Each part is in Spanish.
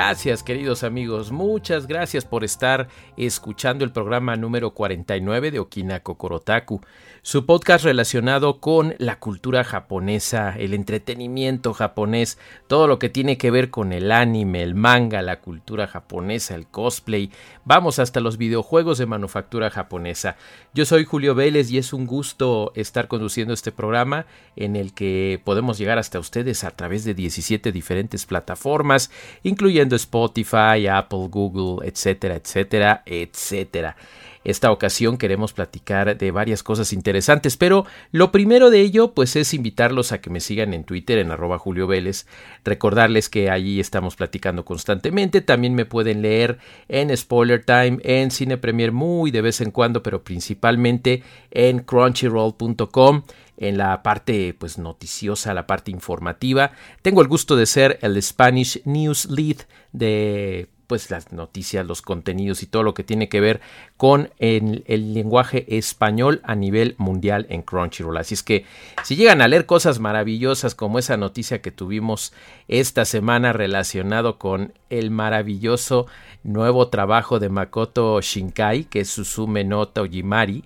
Gracias queridos amigos, muchas gracias por estar escuchando el programa número 49 de Okina Kokorotaku, su podcast relacionado con la cultura japonesa, el entretenimiento japonés, todo lo que tiene que ver con el anime, el manga, la cultura japonesa, el cosplay, vamos hasta los videojuegos de manufactura japonesa. Yo soy Julio Vélez y es un gusto estar conduciendo este programa en el que podemos llegar hasta ustedes a través de 17 diferentes plataformas, incluyendo Spotify, Apple, Google, etcétera, etcétera, etcétera. Esta ocasión queremos platicar de varias cosas interesantes, pero lo primero de ello pues es invitarlos a que me sigan en Twitter en arroba Julio Vélez, recordarles que allí estamos platicando constantemente, también me pueden leer en Spoiler Time, en Cine Premier muy de vez en cuando, pero principalmente en crunchyroll.com en la parte pues noticiosa, la parte informativa. Tengo el gusto de ser el Spanish News Lead de pues las noticias, los contenidos y todo lo que tiene que ver con el, lenguaje español a nivel mundial en Crunchyroll. Así es que si llegan a leer cosas maravillosas como esa noticia que tuvimos esta semana relacionado con el maravilloso nuevo trabajo de Makoto Shinkai, que es Susume no Tojimari,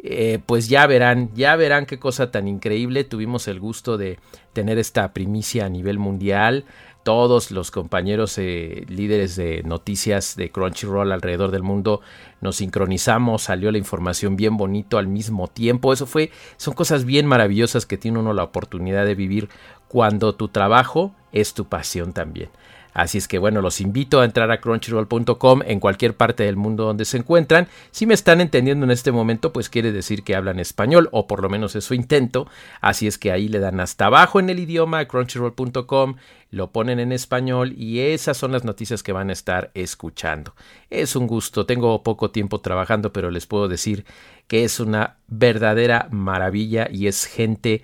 eh, pues ya verán, ya verán qué cosa tan increíble. Tuvimos el gusto de tener esta primicia a nivel mundial. Todos los compañeros eh, líderes de noticias de Crunchyroll alrededor del mundo nos sincronizamos, salió la información bien bonito al mismo tiempo. Eso fue, son cosas bien maravillosas que tiene uno la oportunidad de vivir cuando tu trabajo es tu pasión también. Así es que bueno, los invito a entrar a crunchyroll.com en cualquier parte del mundo donde se encuentran. Si me están entendiendo en este momento, pues quiere decir que hablan español, o por lo menos es su intento. Así es que ahí le dan hasta abajo en el idioma crunchyroll.com, lo ponen en español y esas son las noticias que van a estar escuchando. Es un gusto, tengo poco tiempo trabajando, pero les puedo decir que es una verdadera maravilla y es gente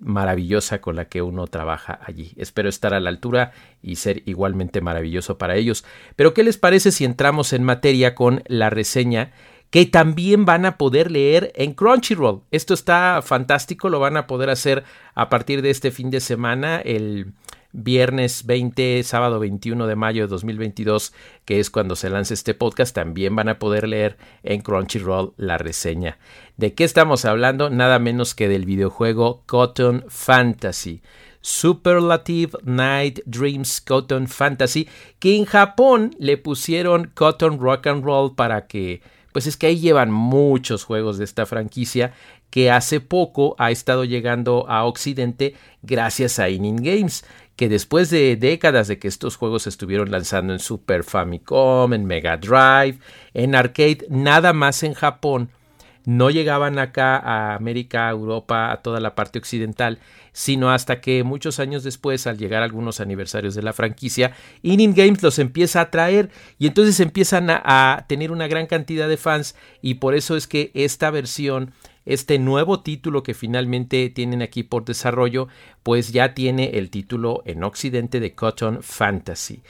maravillosa con la que uno trabaja allí. Espero estar a la altura y ser igualmente maravilloso para ellos. Pero ¿qué les parece si entramos en materia con la reseña que también van a poder leer en Crunchyroll? Esto está fantástico, lo van a poder hacer a partir de este fin de semana, el viernes 20, sábado 21 de mayo de 2022, que es cuando se lance este podcast, también van a poder leer en Crunchyroll la reseña. ¿De qué estamos hablando? Nada menos que del videojuego Cotton Fantasy. Superlative Night Dreams Cotton Fantasy, que en Japón le pusieron Cotton Rock and Roll para que, pues es que ahí llevan muchos juegos de esta franquicia que hace poco ha estado llegando a Occidente gracias a Inin Games que después de décadas de que estos juegos estuvieron lanzando en Super Famicom, en Mega Drive, en arcade, nada más en Japón, no llegaban acá a América, a Europa, a toda la parte occidental, sino hasta que muchos años después, al llegar algunos aniversarios de la franquicia, Inin Games los empieza a traer. Y entonces empiezan a tener una gran cantidad de fans y por eso es que esta versión este nuevo título que finalmente tienen aquí por desarrollo, pues ya tiene el título en Occidente de Cotton Fantasy.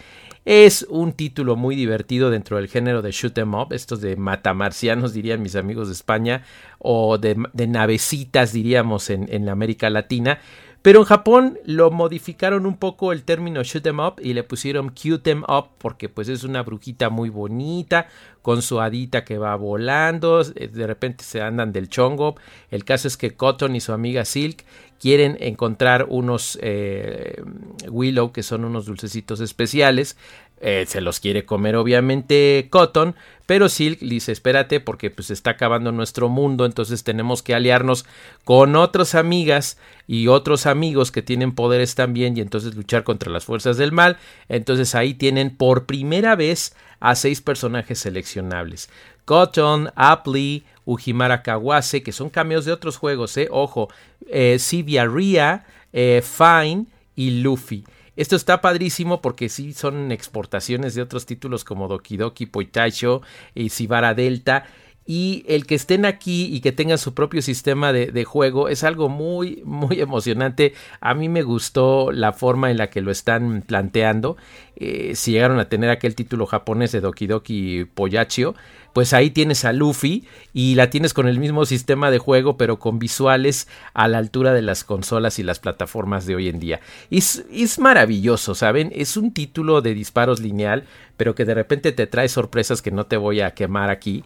Es un título muy divertido dentro del género de shoot em up, estos de matamarcianos dirían mis amigos de España, o de, navecitas diríamos en, en América Latina, pero en Japón lo modificaron un poco el término shoot em up y le pusieron cute em up porque pues es una brujita muy bonita con su hadita que va volando, eh, de repente se andan del chongo. El caso es que Cotton y su amiga Silk quieren encontrar unos eh, Willow que son unos dulcecitos especiales Eh, se los quiere comer obviamente Cotton, pero Silk dice espérate porque pues está acabando nuestro mundo, entonces tenemos que aliarnos con otras amigas y otros amigos que tienen poderes también y entonces luchar contra las fuerzas del mal. Entonces ahí tienen por primera vez a seis personajes seleccionables. Cotton, Apley, Ujimara Kawase, que son cameos de otros juegos, eh, ojo, eh, Sivia Ria, eh, Fine y Luffy. Esto está padrísimo porque sí son exportaciones de otros títulos como Doki Doki Poitacho y Sibara Delta. Y el que estén aquí y que tengan su propio sistema de, juego es algo muy, muy emocionante. A mí me gustó la forma en la que lo están planteando. Eh, si llegaron a tener aquel título japonés de Doki Doki Poyachio, pues ahí tienes a Luffy y la tienes con el mismo sistema de juego, pero con visuales a la altura de las consolas y las plataformas de hoy en día. Es, es maravilloso, ¿saben? Es un título de disparos lineal, pero que de repente te trae sorpresas que no te voy a quemar aquí,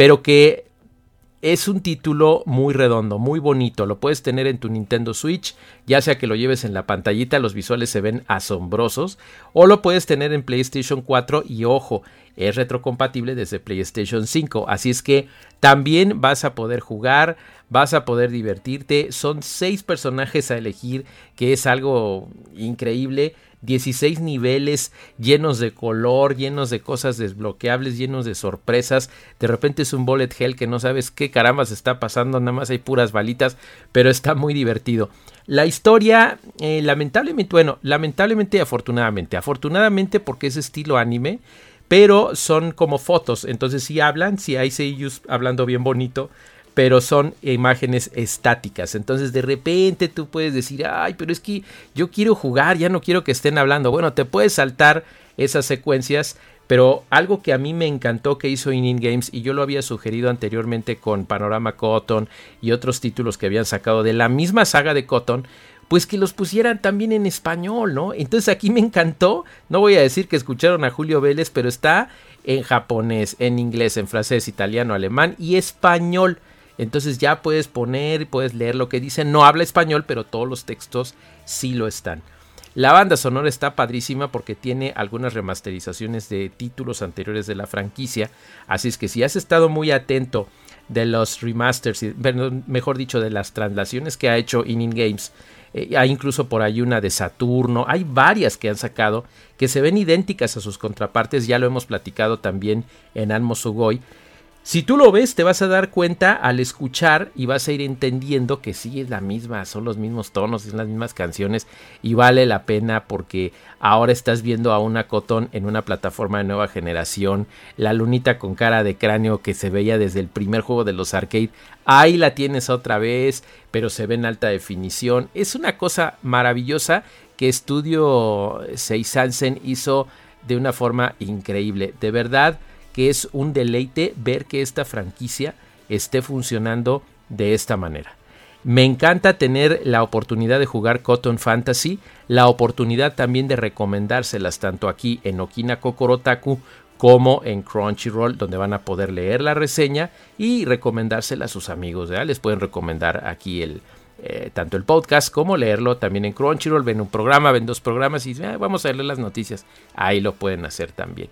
pero que es un título muy redondo, muy bonito. Lo puedes tener en tu Nintendo Switch, ya sea que lo lleves en la pantallita, los visuales se ven asombrosos, o lo puedes tener en PlayStation 4 y ojo, es retrocompatible desde PlayStation 5. Así es que también vas a poder jugar, vas a poder divertirte. Son seis personajes a elegir, que es algo increíble. 16 niveles llenos de color, llenos de cosas desbloqueables, llenos de sorpresas. De repente es un bullet hell que no sabes qué caramba se está pasando, nada más hay puras balitas, pero está muy divertido. La historia, eh, lamentablemente, bueno, lamentablemente y afortunadamente, afortunadamente porque es estilo anime, pero son como fotos, entonces si hablan, si hay ellos hablando bien bonito, pero son imágenes estáticas. Entonces de repente tú puedes decir, ay, pero es que yo quiero jugar, ya no quiero que estén hablando. Bueno, te puedes saltar esas secuencias, pero algo que a mí me encantó que hizo In Games y yo lo había sugerido anteriormente con Panorama Cotton y otros títulos que habían sacado de la misma saga de Cotton, pues que los pusieran también en español, ¿no? Entonces aquí me encantó, no voy a decir que escucharon a Julio Vélez, pero está en japonés, en inglés, en francés, italiano, alemán y español. Entonces ya puedes poner, puedes leer lo que dice. No habla español, pero todos los textos sí lo están. La banda sonora está padrísima porque tiene algunas remasterizaciones de títulos anteriores de la franquicia. Así es que si has estado muy atento de los remasters, mejor dicho, de las translaciones que ha hecho In Games, eh, hay incluso por ahí una de Saturno, hay varias que han sacado que se ven idénticas a sus contrapartes, ya lo hemos platicado también en Anmo Sugoi, si tú lo ves, te vas a dar cuenta al escuchar y vas a ir entendiendo que sí es la misma, son los mismos tonos, son las mismas canciones y vale la pena porque ahora estás viendo a una Cotton en una plataforma de nueva generación, la lunita con cara de cráneo que se veía desde el primer juego de los arcade, ahí la tienes otra vez, pero se ve en alta definición. Es una cosa maravillosa que Estudio Seisansen hizo de una forma increíble, de verdad que es un deleite ver que esta franquicia esté funcionando de esta manera. Me encanta tener la oportunidad de jugar Cotton Fantasy, la oportunidad también de recomendárselas tanto aquí en Okina Kokorotaku como en Crunchyroll, donde van a poder leer la reseña y recomendárselas a sus amigos. Les pueden recomendar aquí el, eh, tanto el podcast como leerlo también en Crunchyroll. Ven un programa, ven dos programas y ah, vamos a leer las noticias. Ahí lo pueden hacer también.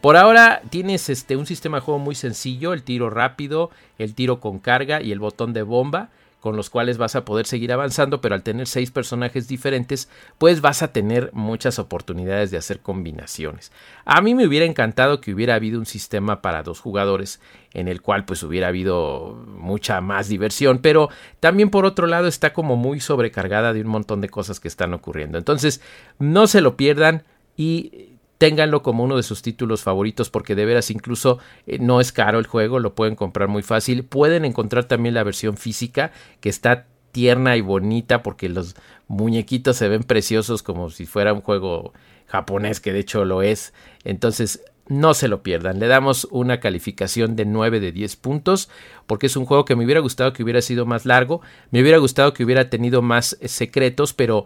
Por ahora tienes este, un sistema de juego muy sencillo, el tiro rápido, el tiro con carga y el botón de bomba, con los cuales vas a poder seguir avanzando, pero al tener seis personajes diferentes, pues vas a tener muchas oportunidades de hacer combinaciones. A mí me hubiera encantado que hubiera habido un sistema para dos jugadores en el cual pues hubiera habido mucha más diversión, pero también por otro lado está como muy sobrecargada de un montón de cosas que están ocurriendo. Entonces, no se lo pierdan y ténganlo como uno de sus títulos favoritos porque de veras incluso eh, no es caro el juego, lo pueden comprar muy fácil. Pueden encontrar también la versión física que está tierna y bonita porque los muñequitos se ven preciosos como si fuera un juego japonés que de hecho lo es. Entonces no se lo pierdan. Le damos una calificación de 9 de 10 puntos porque es un juego que me hubiera gustado que hubiera sido más largo, me hubiera gustado que hubiera tenido más eh, secretos, pero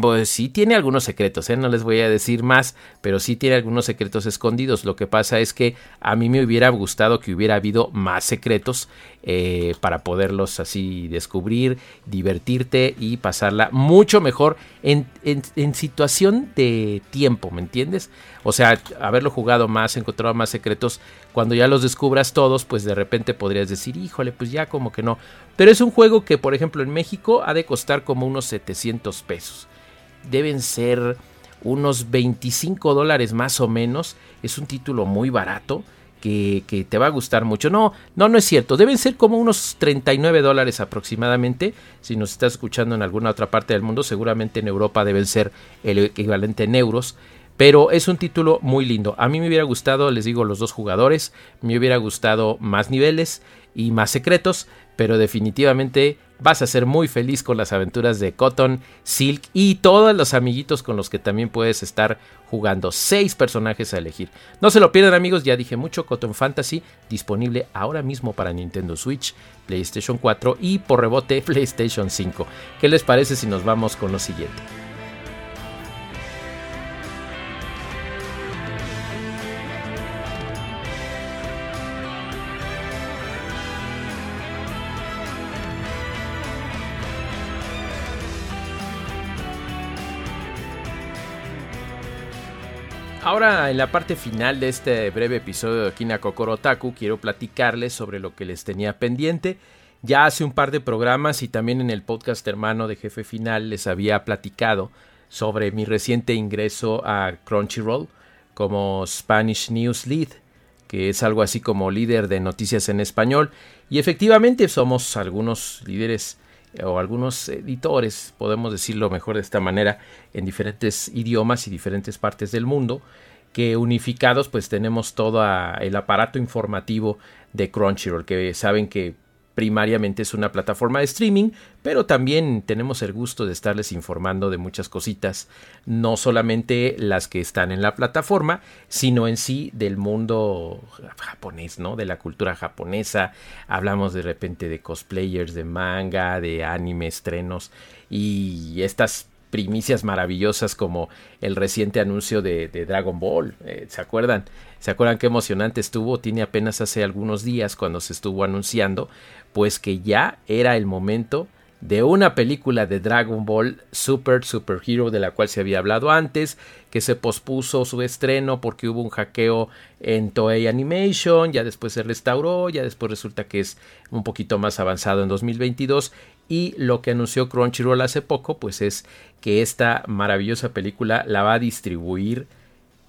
pues sí tiene algunos secretos, ¿eh? no les voy a decir más, pero sí tiene algunos secretos escondidos. Lo que pasa es que a mí me hubiera gustado que hubiera habido más secretos eh, para poderlos así descubrir, divertirte y pasarla mucho mejor en, en, situación de tiempo, ¿me entiendes? O sea, haberlo jugado más, encontrado más secretos, cuando ya los descubras todos, pues de repente podrías decir, híjole, pues ya como que no. Pero es un juego que, por ejemplo, en México ha de costar como unos 700 pesos. Deben ser unos 25 dólares más o menos. Es un título muy barato. Que, que, te va a gustar mucho. No, no, no es cierto. Deben ser como unos 39 dólares aproximadamente. Si nos estás escuchando en alguna otra parte del mundo, seguramente en Europa deben ser el equivalente en euros. Pero es un título muy lindo. A mí me hubiera gustado, les digo, los dos jugadores. Me hubiera gustado más niveles y más secretos. Pero definitivamente vas a ser muy feliz con las aventuras de Cotton, Silk y todos los amiguitos con los que también puedes estar jugando. Seis personajes a elegir. No se lo pierdan amigos, ya dije mucho. Cotton Fantasy disponible ahora mismo para Nintendo Switch, PlayStation 4 y por rebote PlayStation 5. ¿Qué les parece si nos vamos con lo siguiente? Ahora, en la parte final de este breve episodio de Kina Kokorotaku, quiero platicarles sobre lo que les tenía pendiente. Ya hace un par de programas y también en el podcast hermano de Jefe Final les había platicado sobre mi reciente ingreso a Crunchyroll como Spanish News Lead, que es algo así como líder de noticias en español. Y efectivamente somos algunos líderes o algunos editores, podemos decirlo mejor de esta manera, en diferentes idiomas y diferentes partes del mundo, que unificados pues tenemos todo el aparato informativo de Crunchyroll, que saben que primariamente es una plataforma de streaming, pero también tenemos el gusto de estarles informando de muchas cositas, no solamente las que están en la plataforma, sino en sí del mundo japonés, ¿no? De la cultura japonesa. Hablamos de repente de cosplayers, de manga, de anime, estrenos y estas primicias maravillosas como el reciente anuncio de, Dragon Ball. Eh, ¿Se acuerdan? ¿Se acuerdan qué emocionante estuvo? Tiene apenas hace algunos días cuando se estuvo anunciando, pues que ya era el momento de una película de Dragon Ball Super Super Hero de la cual se había hablado antes, que se pospuso su estreno porque hubo un hackeo en Toei Animation, ya después se restauró, ya después resulta que es un poquito más avanzado en 2022 y lo que anunció Crunchyroll hace poco pues es que esta maravillosa película la va a distribuir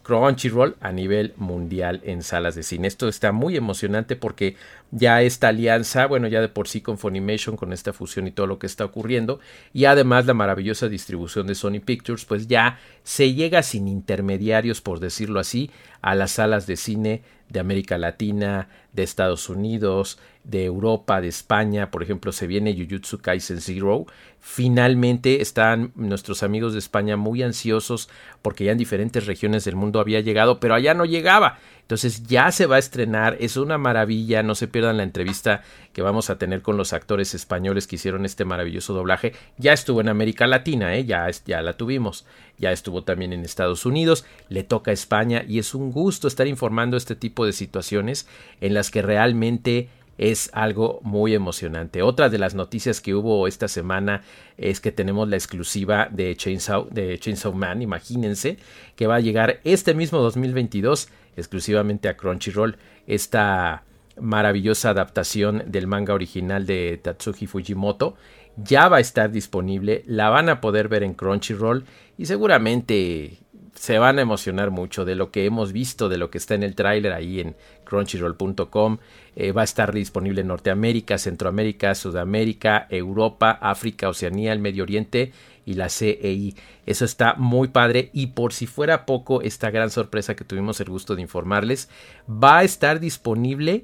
Crunchyroll a nivel mundial en salas de cine. Esto está muy emocionante porque ya esta alianza, bueno, ya de por sí con Funimation, con esta fusión y todo lo que está ocurriendo, y además la maravillosa distribución de Sony Pictures, pues ya se llega sin intermediarios, por decirlo así, a las salas de cine de América Latina, de Estados Unidos, de Europa, de España, por ejemplo, se viene Jujutsu Kaisen Zero. Finalmente están nuestros amigos de España muy ansiosos porque ya en diferentes regiones del mundo había llegado, pero allá no llegaba. Entonces ya se va a estrenar, es una maravilla, no se pierdan la entrevista que vamos a tener con los actores españoles que hicieron este maravilloso doblaje. Ya estuvo en América Latina, ¿eh? ya, ya la tuvimos, ya estuvo también en Estados Unidos, le toca a España y es un gusto estar informando este tipo de situaciones en las que realmente es algo muy emocionante. Otra de las noticias que hubo esta semana es que tenemos la exclusiva de Chainsaw, de Chainsaw Man, imagínense, que va a llegar este mismo 2022 exclusivamente a Crunchyroll. Esta maravillosa adaptación del manga original de Tatsuki Fujimoto ya va a estar disponible, la van a poder ver en Crunchyroll y seguramente se van a emocionar mucho de lo que hemos visto, de lo que está en el tráiler ahí en crunchyroll.com. Eh, va a estar disponible en Norteamérica, Centroamérica, Sudamérica, Europa, África, Oceanía, el Medio Oriente y la CEI. Eso está muy padre y por si fuera poco, esta gran sorpresa que tuvimos el gusto de informarles, va a estar disponible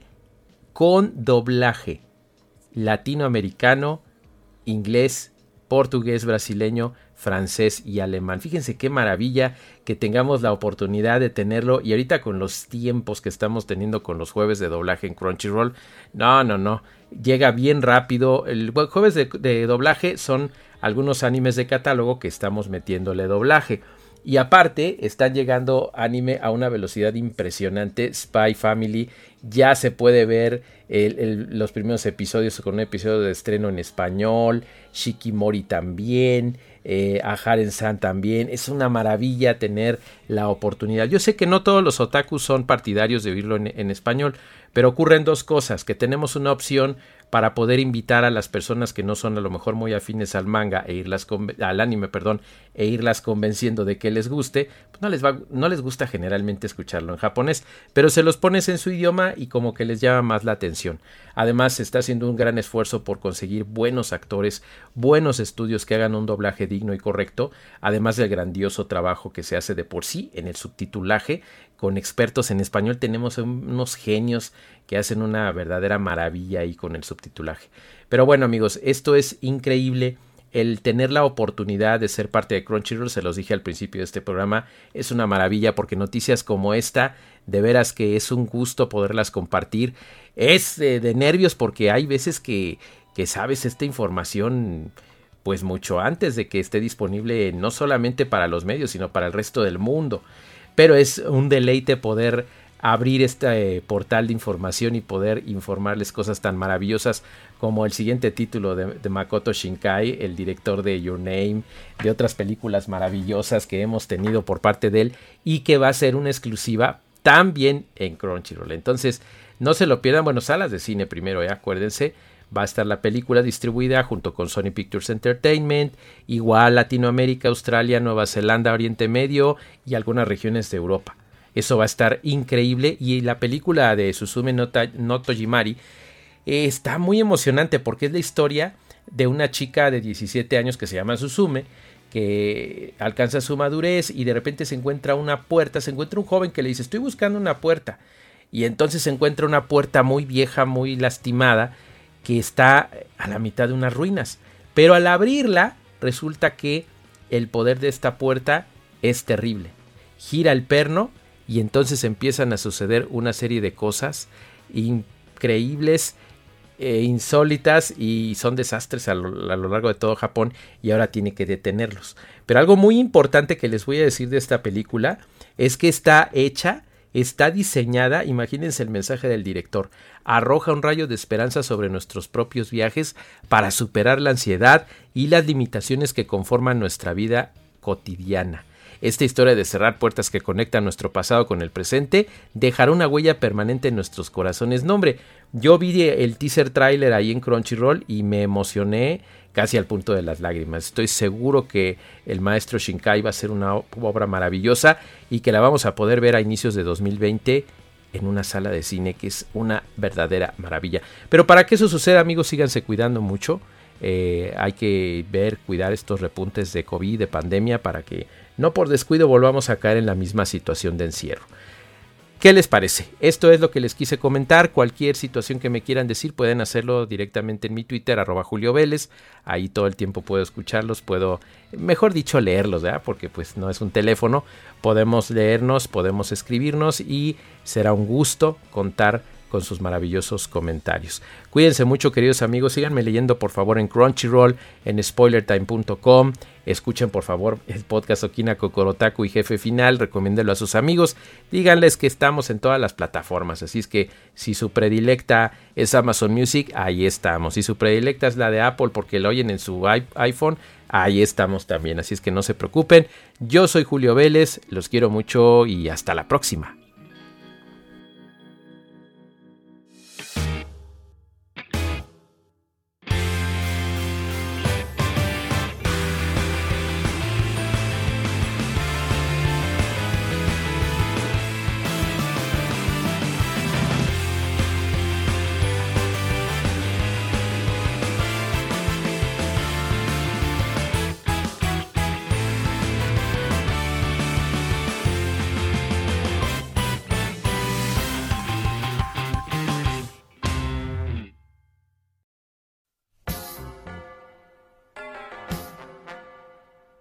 con doblaje latinoamericano, inglés, portugués, brasileño, francés y alemán. Fíjense qué maravilla que tengamos la oportunidad de tenerlo y ahorita con los tiempos que estamos teniendo con los jueves de doblaje en Crunchyroll, no, no, no, llega bien rápido. El jueves de, doblaje son algunos animes de catálogo que estamos metiéndole doblaje. Y aparte, están llegando anime a una velocidad impresionante. Spy Family ya se puede ver los primeros episodios con un episodio de estreno en español. Shikimori también. Eh, a Haren San también. Es una maravilla tener la oportunidad. Yo sé que no todos los otakus son partidarios de oírlo en español, pero ocurren dos cosas, que tenemos una opción para poder invitar a las personas que no son a lo mejor muy afines al manga e irlas al anime, perdón, e irlas convenciendo de que les guste, pues no les va, no les gusta generalmente escucharlo en japonés, pero se los pones en su idioma y como que les llama más la atención. Además, se está haciendo un gran esfuerzo por conseguir buenos actores, buenos estudios que hagan un doblaje digno y correcto, además del grandioso trabajo que se hace de por sí en el subtitulaje con expertos en español tenemos unos genios que hacen una verdadera maravilla ahí con el subtitulaje. Pero bueno amigos, esto es increíble. El tener la oportunidad de ser parte de Crunchyroll, se los dije al principio de este programa, es una maravilla porque noticias como esta, de veras que es un gusto poderlas compartir. Es de nervios porque hay veces que, que sabes esta información pues mucho antes de que esté disponible no solamente para los medios, sino para el resto del mundo pero es un deleite poder abrir este eh, portal de información y poder informarles cosas tan maravillosas como el siguiente título de, Makoto Shinkai, el director de Your Name, de otras películas maravillosas que hemos tenido por parte de él y que va a ser una exclusiva también en Crunchyroll. Entonces, no se lo pierdan, bueno, salas de cine primero, ¿eh? acuérdense, va a estar la película distribuida junto con Sony Pictures Entertainment, igual Latinoamérica, Australia, Nueva Zelanda, Oriente Medio y algunas regiones de Europa. Eso va a estar increíble y la película de Susume no, Tojimari eh, está muy emocionante porque es la historia de una chica de 17 años que se llama Susume que alcanza su madurez y de repente se encuentra una puerta, se encuentra un joven que le dice estoy buscando una puerta y entonces se encuentra una puerta muy vieja, muy lastimada que está a la mitad de unas ruinas. Pero al abrirla, resulta que el poder de esta puerta es terrible. Gira el perno y entonces empiezan a suceder una serie de cosas increíbles, e insólitas y son desastres a lo, a lo, largo de todo Japón y ahora tiene que detenerlos. Pero algo muy importante que les voy a decir de esta película es que está hecha está diseñada, imagínense el mensaje del director, arroja un rayo de esperanza sobre nuestros propios viajes para superar la ansiedad y las limitaciones que conforman nuestra vida cotidiana. Esta historia de cerrar puertas que conectan nuestro pasado con el presente dejará una huella permanente en nuestros corazones. No, hombre, yo vi el teaser trailer ahí en Crunchyroll y me emocioné casi al punto de las lágrimas. Estoy seguro que el maestro Shinkai va a ser una obra maravillosa y que la vamos a poder ver a inicios de 2020 en una sala de cine que es una verdadera maravilla. Pero para que eso suceda, amigos, síganse cuidando mucho. Eh, hay que ver, cuidar estos repuntes de COVID, de pandemia, para que no por descuido volvamos a caer en la misma situación de encierro. ¿Qué les parece? Esto es lo que les quise comentar. Cualquier situación que me quieran decir pueden hacerlo directamente en mi Twitter, arroba Julio Vélez. Ahí todo el tiempo puedo escucharlos, puedo, mejor dicho, leerlos, ¿verdad? Porque pues no es un teléfono. Podemos leernos, podemos escribirnos y será un gusto contar con sus maravillosos comentarios. Cuídense mucho, queridos amigos. Síganme leyendo, por favor, en Crunchyroll, en spoilertime.com. Escuchen, por favor, el podcast Okina Kokorotaku y Jefe Final. Recomiéndelo a sus amigos. Díganles que estamos en todas las plataformas. Así es que si su predilecta es Amazon Music, ahí estamos. Si su predilecta es la de Apple porque lo oyen en su iPhone, ahí estamos también. Así es que no se preocupen. Yo soy Julio Vélez. Los quiero mucho y hasta la próxima.